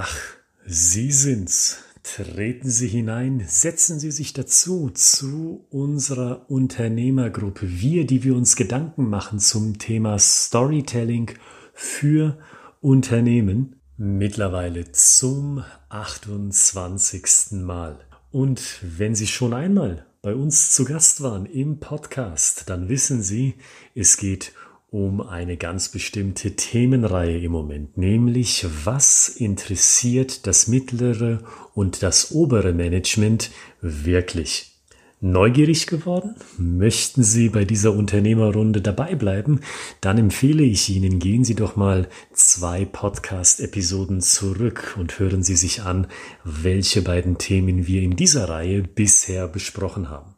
Ach, Sie sind's. Treten Sie hinein, setzen Sie sich dazu zu unserer Unternehmergruppe. Wir, die wir uns Gedanken machen zum Thema Storytelling für Unternehmen. Mittlerweile zum 28. Mal. Und wenn Sie schon einmal bei uns zu Gast waren im Podcast, dann wissen Sie, es geht um eine ganz bestimmte Themenreihe im Moment, nämlich was interessiert das mittlere und das obere Management wirklich? Neugierig geworden? Möchten Sie bei dieser Unternehmerrunde dabei bleiben? Dann empfehle ich Ihnen, gehen Sie doch mal zwei Podcast-Episoden zurück und hören Sie sich an, welche beiden Themen wir in dieser Reihe bisher besprochen haben.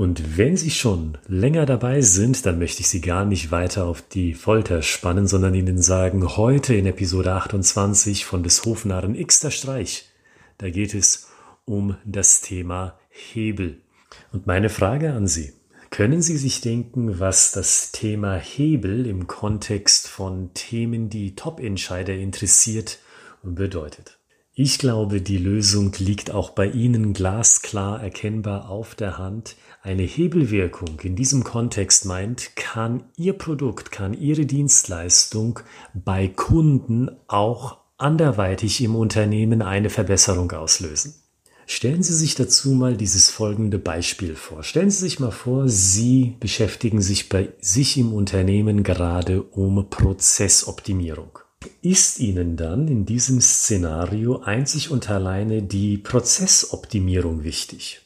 Und wenn Sie schon länger dabei sind, dann möchte ich Sie gar nicht weiter auf die Folter spannen, sondern Ihnen sagen, heute in Episode 28 von des Hofnarren Xter Streich, da geht es um das Thema Hebel. Und meine Frage an Sie, können Sie sich denken, was das Thema Hebel im Kontext von Themen, die Top-Entscheider interessiert, bedeutet? Ich glaube, die Lösung liegt auch bei Ihnen glasklar erkennbar auf der Hand. Eine Hebelwirkung in diesem Kontext meint, kann Ihr Produkt, kann Ihre Dienstleistung bei Kunden auch anderweitig im Unternehmen eine Verbesserung auslösen. Stellen Sie sich dazu mal dieses folgende Beispiel vor. Stellen Sie sich mal vor, Sie beschäftigen sich bei sich im Unternehmen gerade um Prozessoptimierung ist Ihnen dann in diesem Szenario einzig und alleine die Prozessoptimierung wichtig?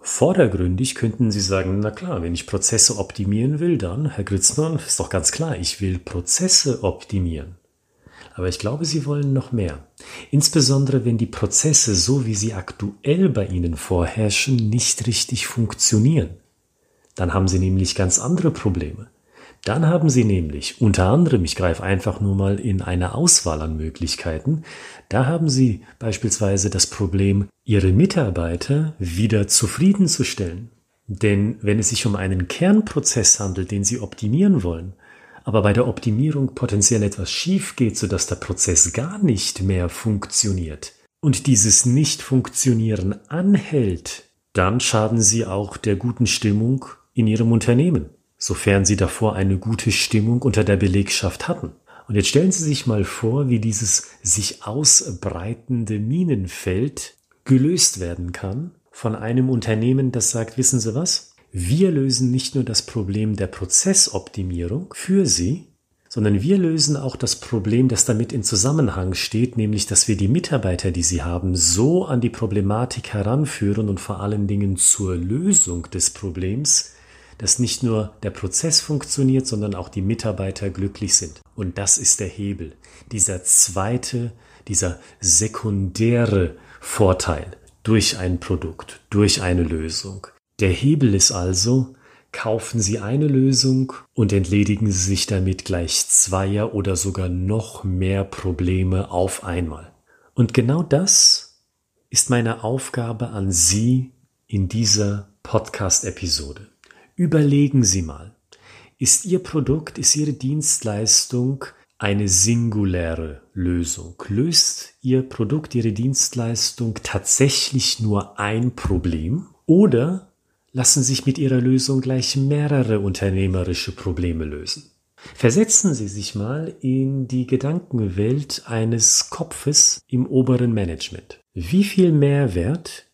Vordergründig könnten Sie sagen, na klar, wenn ich Prozesse optimieren will, dann, Herr Gritzmann, ist doch ganz klar, ich will Prozesse optimieren. Aber ich glaube, Sie wollen noch mehr. Insbesondere wenn die Prozesse, so wie sie aktuell bei Ihnen vorherrschen, nicht richtig funktionieren. Dann haben Sie nämlich ganz andere Probleme. Dann haben Sie nämlich unter anderem, ich greife einfach nur mal in eine Auswahl an Möglichkeiten, da haben Sie beispielsweise das Problem, Ihre Mitarbeiter wieder zufriedenzustellen. Denn wenn es sich um einen Kernprozess handelt, den Sie optimieren wollen, aber bei der Optimierung potenziell etwas schief geht, sodass der Prozess gar nicht mehr funktioniert und dieses Nicht-Funktionieren anhält, dann schaden Sie auch der guten Stimmung in Ihrem Unternehmen sofern Sie davor eine gute Stimmung unter der Belegschaft hatten. Und jetzt stellen Sie sich mal vor, wie dieses sich ausbreitende Minenfeld gelöst werden kann von einem Unternehmen, das sagt, wissen Sie was? Wir lösen nicht nur das Problem der Prozessoptimierung für Sie, sondern wir lösen auch das Problem, das damit in Zusammenhang steht, nämlich dass wir die Mitarbeiter, die Sie haben, so an die Problematik heranführen und vor allen Dingen zur Lösung des Problems, dass nicht nur der Prozess funktioniert, sondern auch die Mitarbeiter glücklich sind. Und das ist der Hebel. Dieser zweite, dieser sekundäre Vorteil durch ein Produkt, durch eine Lösung. Der Hebel ist also, kaufen Sie eine Lösung und entledigen Sie sich damit gleich zweier oder sogar noch mehr Probleme auf einmal. Und genau das ist meine Aufgabe an Sie in dieser Podcast-Episode. Überlegen Sie mal, ist Ihr Produkt, ist Ihre Dienstleistung eine singuläre Lösung? Löst Ihr Produkt, Ihre Dienstleistung tatsächlich nur ein Problem? Oder lassen sich mit Ihrer Lösung gleich mehrere unternehmerische Probleme lösen? Versetzen Sie sich mal in die Gedankenwelt eines Kopfes im oberen Management. Wie viel Mehrwert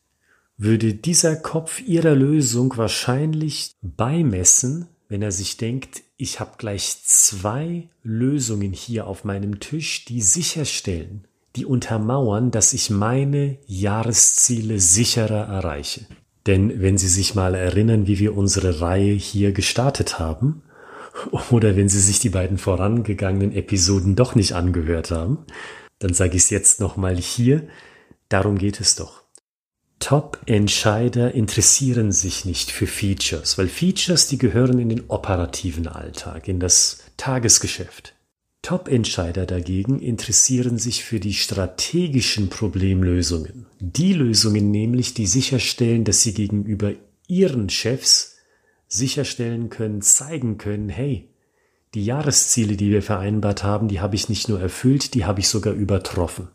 würde dieser Kopf ihrer Lösung wahrscheinlich beimessen, wenn er sich denkt, ich habe gleich zwei Lösungen hier auf meinem Tisch, die sicherstellen, die untermauern, dass ich meine Jahresziele sicherer erreiche. Denn wenn Sie sich mal erinnern, wie wir unsere Reihe hier gestartet haben, oder wenn Sie sich die beiden vorangegangenen Episoden doch nicht angehört haben, dann sage ich es jetzt nochmal hier, darum geht es doch. Top-Entscheider interessieren sich nicht für Features, weil Features, die gehören in den operativen Alltag, in das Tagesgeschäft. Top-Entscheider dagegen interessieren sich für die strategischen Problemlösungen. Die Lösungen nämlich, die sicherstellen, dass sie gegenüber ihren Chefs sicherstellen können, zeigen können, hey, die Jahresziele, die wir vereinbart haben, die habe ich nicht nur erfüllt, die habe ich sogar übertroffen.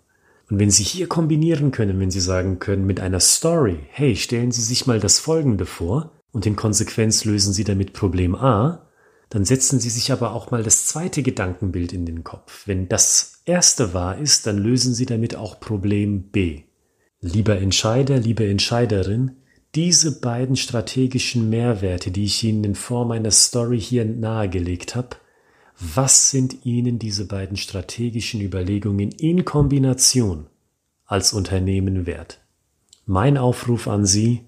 Und wenn Sie hier kombinieren können, wenn Sie sagen können mit einer Story, hey, stellen Sie sich mal das Folgende vor und in Konsequenz lösen Sie damit Problem A, dann setzen Sie sich aber auch mal das zweite Gedankenbild in den Kopf. Wenn das erste wahr ist, dann lösen Sie damit auch Problem B. Lieber Entscheider, liebe Entscheiderin, diese beiden strategischen Mehrwerte, die ich Ihnen in Form einer Story hier nahegelegt habe, was sind Ihnen diese beiden strategischen Überlegungen in Kombination als Unternehmen wert? Mein Aufruf an Sie,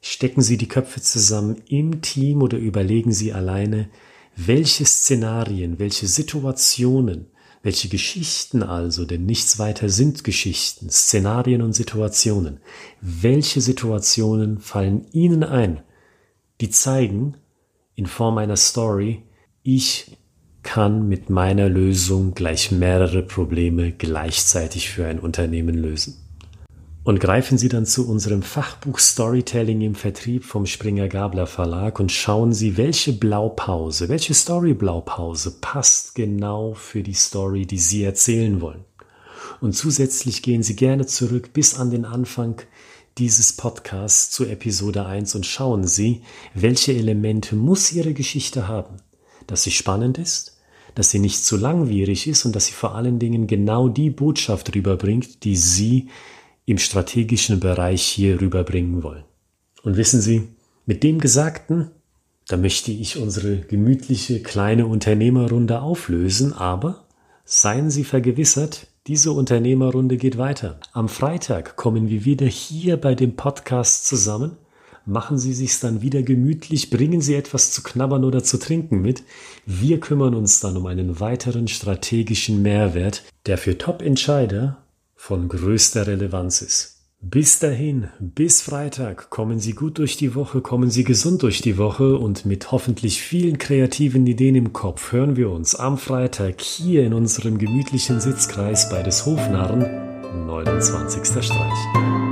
stecken Sie die Köpfe zusammen im Team oder überlegen Sie alleine, welche Szenarien, welche Situationen, welche Geschichten also, denn nichts weiter sind Geschichten, Szenarien und Situationen, welche Situationen fallen Ihnen ein, die zeigen, in Form einer Story, ich kann mit meiner Lösung gleich mehrere Probleme gleichzeitig für ein Unternehmen lösen. Und greifen Sie dann zu unserem Fachbuch Storytelling im Vertrieb vom Springer Gabler Verlag und schauen Sie, welche Blaupause, welche Story Blaupause passt genau für die Story, die Sie erzählen wollen. Und zusätzlich gehen Sie gerne zurück bis an den Anfang dieses Podcasts zu Episode 1 und schauen Sie, welche Elemente muss Ihre Geschichte haben, dass sie spannend ist, dass sie nicht zu langwierig ist und dass sie vor allen Dingen genau die Botschaft rüberbringt, die Sie im strategischen Bereich hier rüberbringen wollen. Und wissen Sie, mit dem Gesagten, da möchte ich unsere gemütliche kleine Unternehmerrunde auflösen, aber seien Sie vergewissert, diese Unternehmerrunde geht weiter. Am Freitag kommen wir wieder hier bei dem Podcast zusammen. Machen Sie sich's dann wieder gemütlich, bringen Sie etwas zu knabbern oder zu trinken mit. Wir kümmern uns dann um einen weiteren strategischen Mehrwert, der für Top-Entscheider von größter Relevanz ist. Bis dahin, bis Freitag, kommen Sie gut durch die Woche, kommen Sie gesund durch die Woche und mit hoffentlich vielen kreativen Ideen im Kopf hören wir uns am Freitag hier in unserem gemütlichen Sitzkreis bei des Hofnarren 29. Streich.